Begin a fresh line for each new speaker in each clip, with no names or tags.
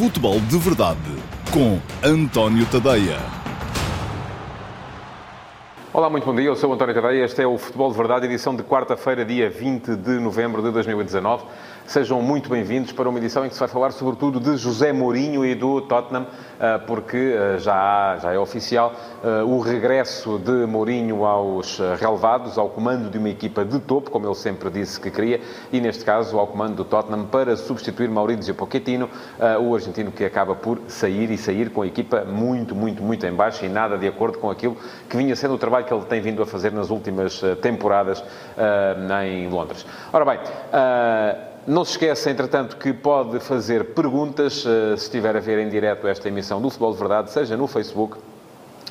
Futebol de Verdade com António Tadeia.
Olá, muito bom dia. Eu sou António Tadeia. Este é o Futebol de Verdade, edição de quarta-feira, dia 20 de novembro de 2019. Sejam muito bem-vindos para uma edição em que se vai falar sobretudo de José Mourinho e do Tottenham, ah, porque ah, já, há, já é oficial ah, o regresso de Mourinho aos relevados, ao comando de uma equipa de topo, como ele sempre disse que queria, e neste caso ao comando do Tottenham para substituir Maurício Pochettino, o argentino que acaba por sair e sair com a equipa muito, muito, muito em baixo e nada de acordo com aquilo que vinha sendo o trabalho que ele tem vindo a fazer nas últimas temporadas em Londres. Ora bem, não se esqueça, entretanto, que pode fazer perguntas eh, se estiver a ver em direto esta emissão do Futebol de Verdade, seja no Facebook,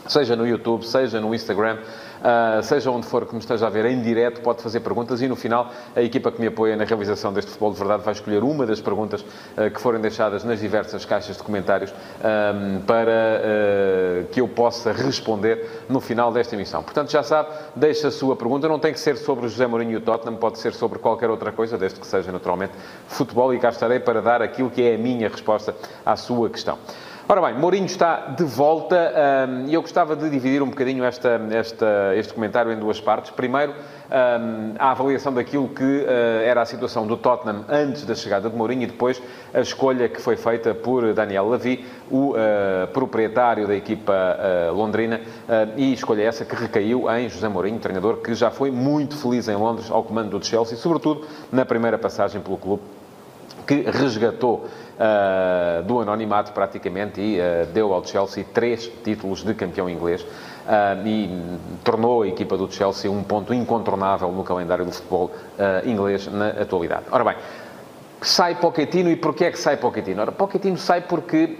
seja no YouTube, seja no Instagram. Uh, seja onde for que me esteja a ver em direto, pode fazer perguntas e no final a equipa que me apoia na realização deste Futebol de Verdade vai escolher uma das perguntas uh, que forem deixadas nas diversas caixas de comentários um, para uh, que eu possa responder no final desta emissão. Portanto, já sabe, deixe a sua pergunta. Não tem que ser sobre José Mourinho e o Tottenham, pode ser sobre qualquer outra coisa, desde que seja naturalmente futebol e cá estarei para dar aquilo que é a minha resposta à sua questão. Ora bem, Mourinho está de volta e eu gostava de dividir um bocadinho esta, esta, este comentário em duas partes. Primeiro, um, a avaliação daquilo que uh, era a situação do Tottenham antes da chegada de Mourinho e depois a escolha que foi feita por Daniel Levy, o uh, proprietário da equipa uh, londrina, e escolha essa que recaiu em José Mourinho, treinador que já foi muito feliz em Londres ao comando do Chelsea, sobretudo na primeira passagem pelo clube que resgatou uh, do anonimato praticamente e uh, deu ao Chelsea três títulos de campeão inglês. Uh, e tornou a equipa do Chelsea um ponto incontornável no calendário do futebol inglês na atualidade. Ora bem, sai Pochettino e porquê é que sai Pochettino? Ora, Pochettino sai porque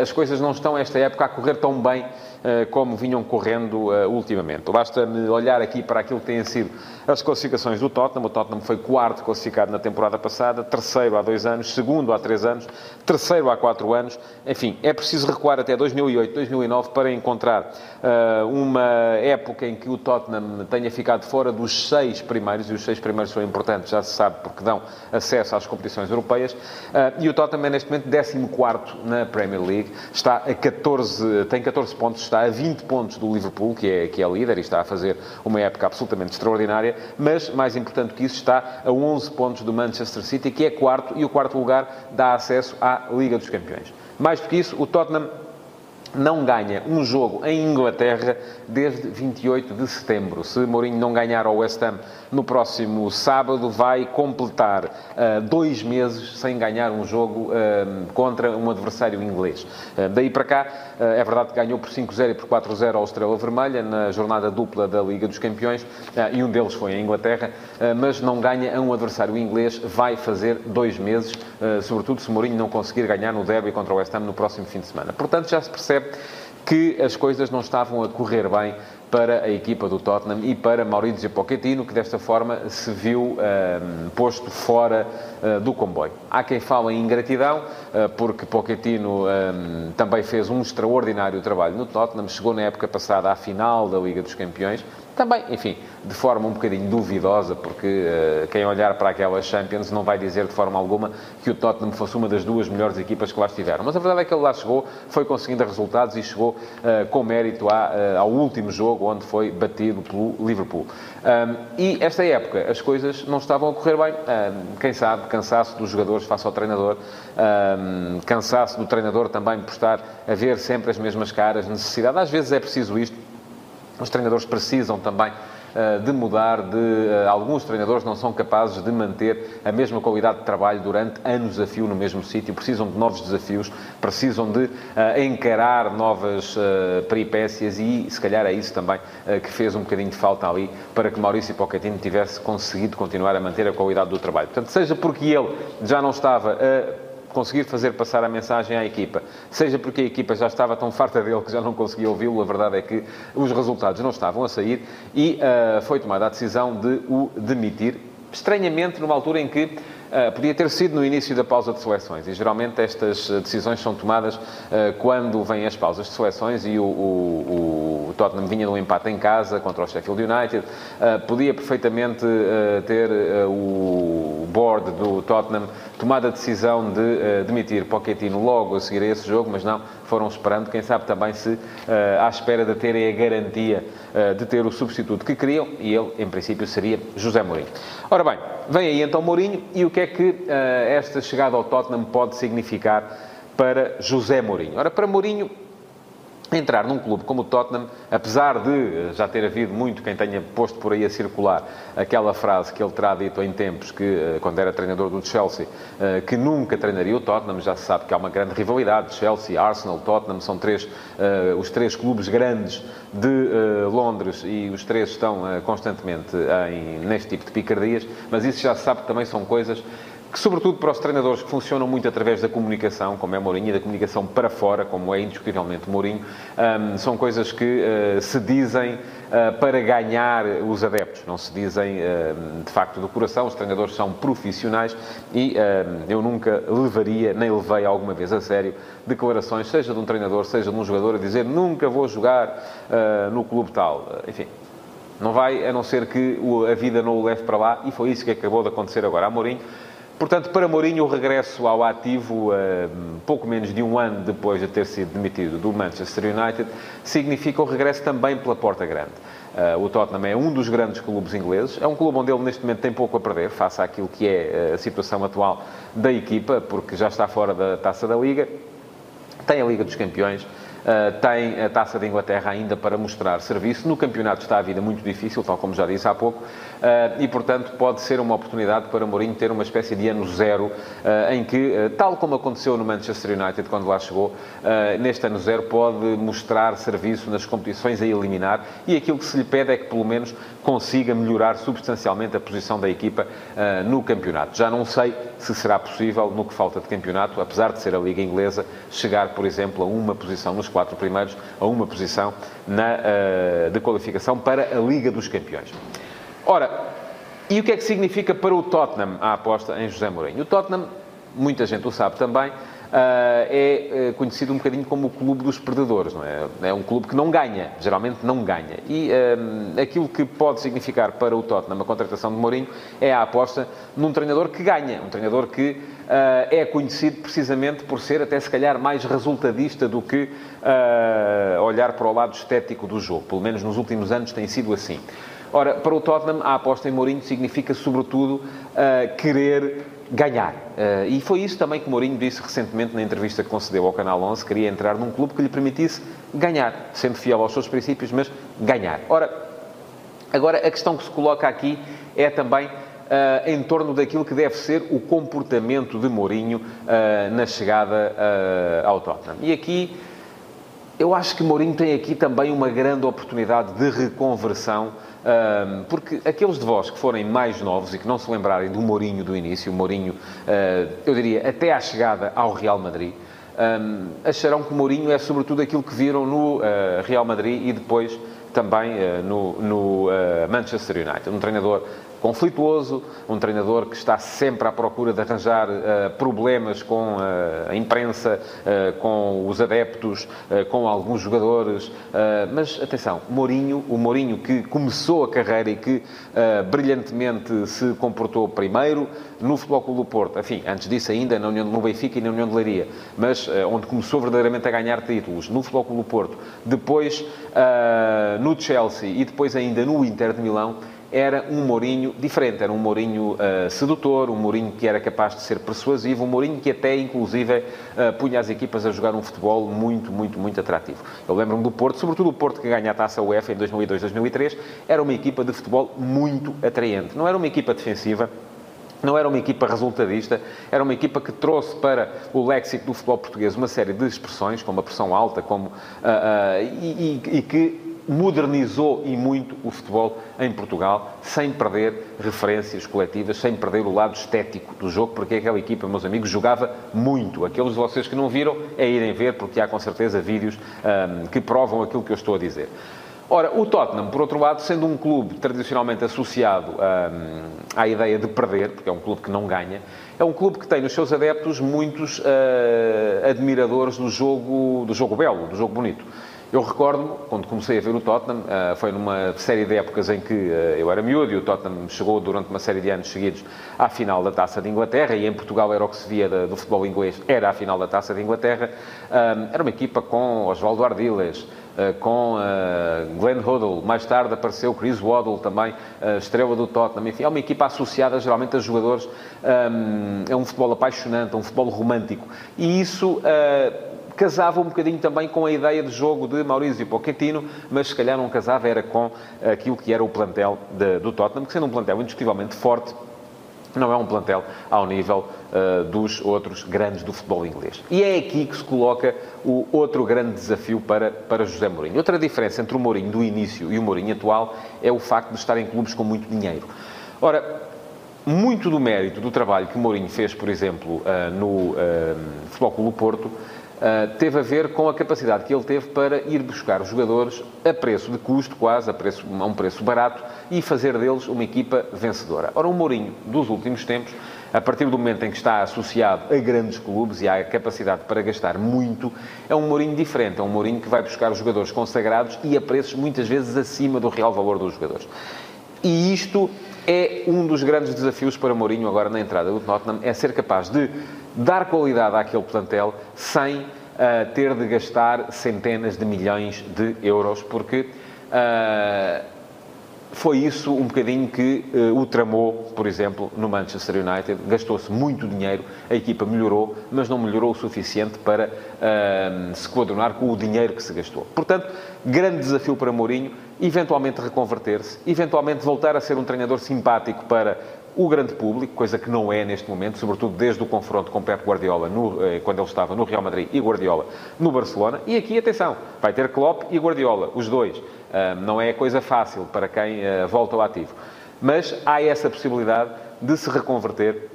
as coisas não estão, esta época, a correr tão bem eh, como vinham correndo eh, ultimamente. Basta-me olhar aqui para aquilo que têm sido as classificações do Tottenham. O Tottenham foi quarto classificado na temporada passada, terceiro há dois anos, segundo há três anos, terceiro há quatro anos. Enfim, é preciso recuar até 2008, 2009 para encontrar uh, uma época em que o Tottenham tenha ficado fora dos seis primeiros, e os seis primeiros são importantes, já se sabe, porque dão acesso às competições europeias. Uh, e o Tottenham é neste momento 14 na Premier League, está a 14, tem 14 pontos, está a 20 pontos do Liverpool, que é, que é líder e está a fazer uma época absolutamente extraordinária, mas, mais importante que isso, está a 11 pontos do Manchester City, que é quarto, e o quarto lugar dá acesso à Liga dos Campeões. Mais do que isso, o Tottenham não ganha um jogo em Inglaterra desde 28 de setembro. Se Mourinho não ganhar ao West Ham no próximo sábado, vai completar uh, dois meses sem ganhar um jogo uh, contra um adversário inglês. Uh, daí para cá, é verdade que ganhou por 5-0 e por 4-0 ao Estrela Vermelha na jornada dupla da Liga dos Campeões, e um deles foi em Inglaterra, mas não ganha a um adversário inglês, vai fazer dois meses, sobretudo se Mourinho não conseguir ganhar no derby contra o West Ham no próximo fim de semana. Portanto, já se percebe que as coisas não estavam a correr bem para a equipa do Tottenham e para Maurizio Pochettino, que desta forma se viu ehm, posto fora uh, do comboio. Há quem fale em ingratidão, uh, porque Pochettino ehm, também fez um extraordinário trabalho no Tottenham, chegou na época passada à final da Liga dos Campeões, também, enfim, de forma um bocadinho duvidosa, porque uh, quem olhar para aquelas Champions não vai dizer de forma alguma que o Tottenham fosse uma das duas melhores equipas que lá estiveram. Mas a verdade é que ele lá chegou, foi conseguindo resultados e chegou uh, com mérito à, uh, ao último jogo, onde foi batido pelo Liverpool. Um, e esta época as coisas não estavam a correr bem. Um, quem sabe, cansaço dos jogadores face ao treinador, um, cansaço do treinador também por estar a ver sempre as mesmas caras, necessidade. Às vezes é preciso isto os treinadores precisam também eh, de mudar, de eh, alguns treinadores não são capazes de manter a mesma qualidade de trabalho durante anos a fio no mesmo sítio, precisam de novos desafios, precisam de uh, encarar novas uh, peripécias e se calhar é isso também uh, que fez um bocadinho de falta ali para que Maurício Pochettino tivesse conseguido continuar a manter a qualidade do trabalho. Portanto, seja porque ele já não estava a conseguir fazer passar a mensagem à equipa, seja porque a equipa já estava tão farta dele que já não conseguia ouvi-lo, a verdade é que os resultados não estavam a sair e uh, foi tomada a decisão de o demitir, estranhamente numa altura em que podia ter sido no início da pausa de seleções. E geralmente estas decisões são tomadas uh, quando vêm as pausas de seleções e o, o, o, Tottenham vinha de um empate em casa contra o Sheffield United. Podia perfeitamente ter o board do Tottenham tomado a decisão de demitir Pochettino logo a seguir a esse jogo, mas não, foram esperando, quem sabe também se à espera de terem a garantia de ter o substituto que queriam e ele, em princípio, seria José Mourinho. Ora bem, vem aí então Mourinho e o que é que uh, esta chegada ao Tottenham pode significar para José Mourinho? Ora, para Mourinho, entrar num clube como o Tottenham, apesar de eh, já ter havido muito quem tenha posto por aí a circular aquela frase que ele terá dito em tempos, que eh, quando era treinador do Chelsea, que nunca treinaria o Tottenham, já se sabe que há uma grande rivalidade, Chelsea, Arsenal, Tottenham, são três, os três clubes grandes de Londres e os três estão constantemente em, neste tipo de picardias, mas isso já se sabe que também são coisas que, sobretudo para os treinadores que funcionam muito através da comunicação, como é Mourinho, e da comunicação para fora, como é indiscutivelmente Mourinho, um, são coisas que uh, se dizem uh, para ganhar os adeptos, não se dizem uh, de facto do coração. Os treinadores são profissionais e eu nunca levaria, nem levei alguma vez a sério, declarações, seja de um treinador, seja de um jogador, a dizer nunca vou jogar no clube tal. Enfim, não vai, a não ser que a vida não o leve para lá, e foi isso que acabou de acontecer agora a Mourinho. Portanto, para Mourinho, o regresso ao ativo, uh, pouco menos de um ano depois de ter sido demitido do Manchester United, significa o regresso também pela porta grande. Uh, o Tottenham é um dos grandes clubes ingleses, é um clube onde ele neste momento tem pouco a perder, face àquilo que é uh, a situação atual da equipa, porque já está fora da taça da Liga, tem a Liga dos Campeões, tem a Taça de Inglaterra ainda para mostrar serviço. No campeonato está a vida muito difícil, tal como já disse há pouco, uh, e, portanto, pode ser uma oportunidade para Mourinho ter uma espécie de ano zero, uh, em que, tal como aconteceu no Manchester United quando lá chegou, neste ano zero pode mostrar serviço nas competições a eliminar e aquilo que se lhe pede é que, pelo menos, consiga melhorar substancialmente a posição da equipa no campeonato. Já não sei se será possível, no que falta de campeonato, apesar de ser a Liga Inglesa, chegar, por exemplo, a uma posição nos quatro primeiros, a uma posição na, de qualificação para a Liga dos Campeões. Ora, e o que é que significa para o Tottenham a aposta em José Mourinho? O Tottenham, muita gente o sabe também, Uh, é uh, conhecido um bocadinho como o clube dos perdedores, não é? É um clube que não ganha, geralmente não ganha. E uh, aquilo que pode significar para o Tottenham a contratação de Mourinho é a aposta num treinador que ganha, um treinador que é conhecido precisamente por ser até se calhar mais resultadista do que olhar para o lado estético do jogo. Pelo menos nos últimos anos tem sido assim. Ora, para o Tottenham, a aposta em Mourinho significa, sobretudo, uh, querer ganhar. E foi isso também que Mourinho disse recentemente na entrevista que concedeu ao Canal 11, queria entrar num clube que lhe permitisse ganhar, sendo fiel aos seus princípios, mas ganhar. Ora, agora a questão que se coloca aqui é também Uh, em torno daquilo que deve ser o comportamento de Mourinho uh, na chegada uh, ao Tottenham. E aqui eu acho que Mourinho tem aqui também uma grande oportunidade de reconversão porque aqueles de vós que forem mais novos e que não se lembrarem do Mourinho do início, o Mourinho, eu diria, até à chegada ao Real Madrid, acharão que o Mourinho é sobretudo aquilo que viram no Real Madrid e depois também no, no Manchester United. Um treinador conflituoso, um treinador que está sempre à procura de arranjar uh, problemas com uh, a imprensa, uh, com os adeptos, com alguns jogadores. mas atenção, Mourinho, o Mourinho que começou a carreira e que brilhantemente se comportou primeiro no Futebol Clube do Porto, enfim, antes disso ainda na União, no Benfica e na União de Leiria, mas onde começou verdadeiramente a ganhar títulos no Futebol Clube do Porto, depois no Chelsea e depois ainda no Inter de Milão, era um Mourinho diferente, era um Mourinho uh, sedutor, um Mourinho que era capaz de ser persuasivo, um Mourinho que até, inclusive, uh, punha as equipas a jogar um futebol muito, muito, muito atrativo. Eu lembro-me do Porto, sobretudo o Porto que ganha a Taça UEFA em 2002-2003, era uma equipa de futebol muito atraente. Não era uma equipa defensiva, não era uma equipa resultadista, era uma equipa que trouxe para o léxico do futebol português uma série de expressões, como a pressão alta, como, uh, uh, e, e, e, que modernizou e muito o futebol em Portugal, sem perder referências coletivas, sem perder o lado estético do jogo, porque aquela equipa, meus amigos, jogava muito. Aqueles de vocês que não viram, é irem ver, porque há com certeza vídeos que provam aquilo que eu estou a dizer. Ora, o Tottenham, por outro lado, sendo um clube tradicionalmente associado à ideia de perder, porque é um clube que não ganha, é um clube que tem nos seus adeptos muitos uh, admiradores do jogo, do jogo belo, do jogo bonito. Eu recordo-me, quando comecei a ver o Tottenham, uh, foi numa série de épocas em que uh, eu era miúdo e o Tottenham chegou durante uma série de anos seguidos à final da Taça de Inglaterra e em Portugal era o que se via do futebol inglês, era a final da Taça de Inglaterra. era uma equipa com Osvaldo Ardiles, eh, com Glenn Hoddle. Mais tarde apareceu Chris Waddle, também estrela do Tottenham. Enfim, é uma equipa associada geralmente a jogadores. É um futebol apaixonante, é um futebol romântico. E isso. Casava um bocadinho também com a ideia de jogo de Maurício Pochettino, mas se calhar não casava era com aquilo que era o plantel de, do Tottenham, que sendo um plantel indiscutivelmente forte, não é um plantel ao nível uh, dos outros grandes do futebol inglês. E é aqui que se coloca o outro grande desafio para, para José Mourinho. Outra diferença entre o Mourinho do início e o Mourinho atual é o facto de estar em clubes com muito dinheiro. Ora, muito do mérito do trabalho que o Mourinho fez, por exemplo, uh, no uh, Futebol Clube Porto, Uh, teve a ver com a capacidade que ele teve para ir buscar jogadores a preço de custo, quase, a, preço, a um preço barato, e fazer deles uma equipa vencedora. Ora, o Mourinho, dos últimos tempos, a partir do momento em que está associado a grandes clubes e há a capacidade para gastar muito, é um Mourinho diferente. É um Mourinho que vai buscar os jogadores consagrados e a preços muitas vezes acima do real valor dos jogadores. E isto é um dos grandes desafios para Mourinho agora na entrada do Tottenham, é ser capaz de dar qualidade àquele plantel sem uh, ter de gastar centenas de milhões de euros, porque uh, foi isso um bocadinho que uh, o tramou, por exemplo, no Manchester United. Gastou-se muito dinheiro, a equipa melhorou, mas não melhorou o suficiente para uh, se coadunar com o dinheiro que se gastou. Portanto, grande desafio para Mourinho, eventualmente reconverter-se, eventualmente voltar a ser um treinador simpático para o grande público, coisa que não é neste momento, sobretudo desde o confronto com Pep Guardiola, no, eh, quando ele estava no Real Madrid e Guardiola no Barcelona. E aqui, atenção, vai ter Klopp e Guardiola, os dois. Não é coisa fácil para quem uh, volta ao ativo. Mas há essa possibilidade de se reconverter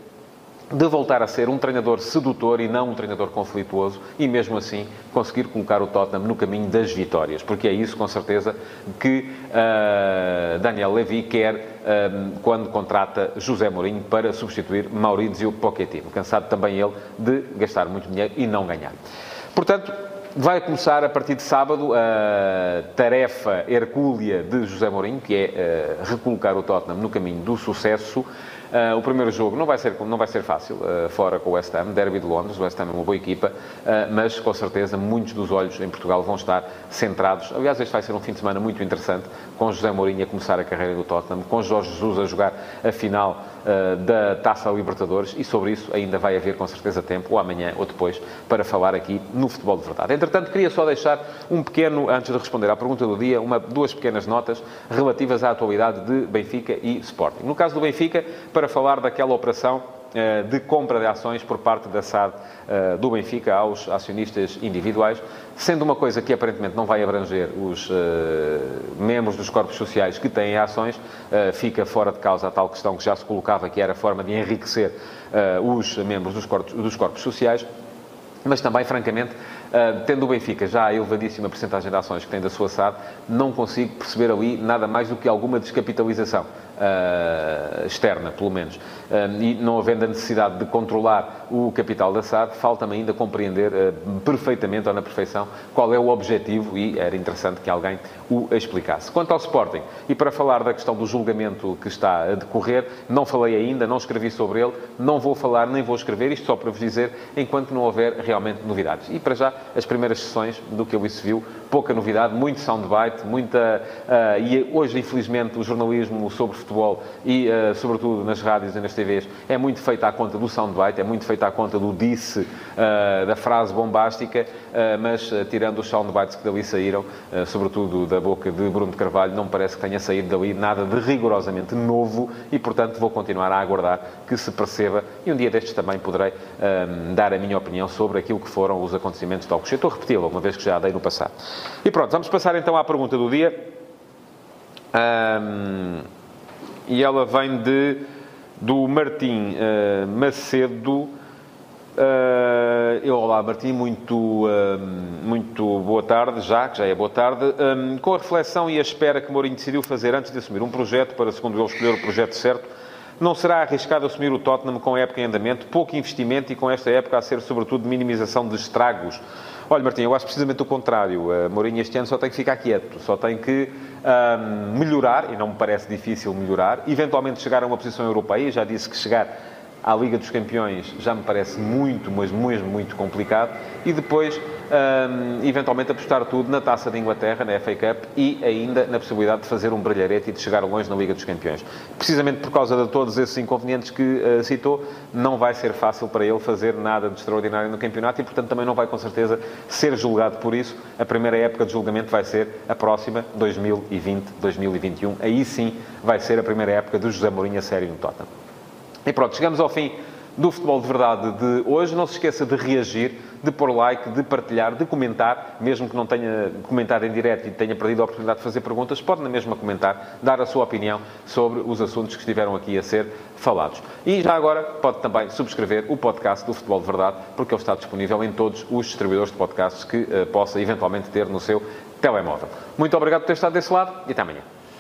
de voltar a ser um treinador sedutor e não um treinador conflituoso e, mesmo assim, conseguir colocar o Tottenham no caminho das vitórias. Porque é isso, com certeza, que uh, Daniel Levy quer uh, quando contrata José Mourinho para substituir Maurizio Pochettino. Cansado também ele de gastar muito dinheiro e não ganhar. Portanto, vai começar a partir de sábado a tarefa hercúlea de José Mourinho, que é uh, recolocar o Tottenham no caminho do sucesso. Uh, o primeiro jogo não vai ser, não vai ser fácil, uh, fora com o West Ham, Derby de Londres, o West Ham é uma boa equipa, uh, mas com certeza muitos dos olhos em Portugal vão estar centrados. Aliás, este vai ser um fim de semana muito interessante, com José Mourinho a começar a carreira do Tottenham, com Jorge Jesus a jogar a final da Taça Libertadores e sobre isso ainda vai haver com certeza tempo, ou amanhã ou depois, para falar aqui no Futebol de Verdade. Entretanto, queria só deixar um pequeno, antes de responder à pergunta do dia, uma, duas pequenas notas relativas à atualidade de Benfica e Sporting. No caso do Benfica, para falar daquela operação eh, de compra de ações por parte da SAD eh, do Benfica aos acionistas individuais, sendo uma coisa que aparentemente não vai abranger os eh, membros dos corpos sociais que têm ações, fica fora de causa a tal questão que já se colocava, que era a forma de enriquecer os membros dos corpos, dos corpos sociais, mas também, francamente, tendo o Benfica já a elevadíssima porcentagem de ações que tem da sua SAD, não consigo perceber ali nada mais do que alguma descapitalização externa, pelo menos. Uh, e não havendo a necessidade de controlar o capital da SAD, falta-me ainda compreender perfeitamente ou na perfeição qual é o objetivo e era interessante que alguém o explicasse. Quanto ao Sporting, e para falar da questão do julgamento que está a decorrer, não falei ainda, não escrevi sobre ele, não vou falar nem vou escrever, isto só para vos dizer, enquanto não houver realmente novidades. E para já, as primeiras sessões do que ali se viu, pouca novidade, muito soundbite, muita. Uh, e hoje, infelizmente, o jornalismo sobre futebol e, uh, sobretudo, nas rádios e nas TVs é muito feito à conta do soundbite, é muito feito à conta do disse, uh, da frase bombástica, mas tirando os soundbites que dali saíram, sobretudo da boca de Bruno de Carvalho, não parece que tenha saído dali nada de rigorosamente novo e, portanto, vou continuar a aguardar que se perceba e um dia destes também poderei dar a minha opinião sobre aquilo que foram os acontecimentos de Alcochete. Estou a repeti-lo, uma vez que já dei no passado. E pronto, vamos passar então à pergunta do dia. Um, e ela vem de, do Martim uh, Macedo. Uh, olá Martim, muito, muito boa tarde, já, que já é boa tarde. Com a reflexão e a espera que Mourinho decidiu fazer antes de assumir um projeto, para, segundo ele, escolher o projeto certo, não será arriscado assumir o Tottenham com época em andamento, pouco investimento e com esta época a ser, sobretudo, minimização de estragos. Olha, Martim, eu acho precisamente o contrário. Mourinho este ano só tem que ficar quieto, só tem que melhorar, e não me parece difícil melhorar, eventualmente chegar a uma posição europeia, já disse que chegar à Liga dos Campeões já me parece muito, mas mesmo muito complicado. E depois, um, eventualmente, apostar tudo na Taça de Inglaterra, na FA Cup e ainda na possibilidade de fazer um brilharete e de chegar longe na Liga dos Campeões. Precisamente por causa de todos esses inconvenientes que uh, citou, não vai ser fácil para ele fazer nada de extraordinário no campeonato e, portanto, também não vai com certeza ser julgado por isso. A primeira época de julgamento vai ser a próxima, 2020-2021. Aí sim vai ser a primeira época do José Mourinho a sério no Tottenham. E pronto, chegamos ao fim do Futebol de Verdade de hoje. Não se esqueça de reagir, de pôr like, de partilhar, de comentar, mesmo que não tenha comentado em direto e tenha perdido a oportunidade de fazer perguntas, pode na mesma comentar, dar a sua opinião sobre os assuntos que estiveram aqui a ser falados. E já agora pode também subscrever o podcast do Futebol de Verdade, porque ele está disponível em todos os distribuidores de podcasts que uh, possa eventualmente ter no seu telemóvel. Muito obrigado por ter estado desse lado e até amanhã.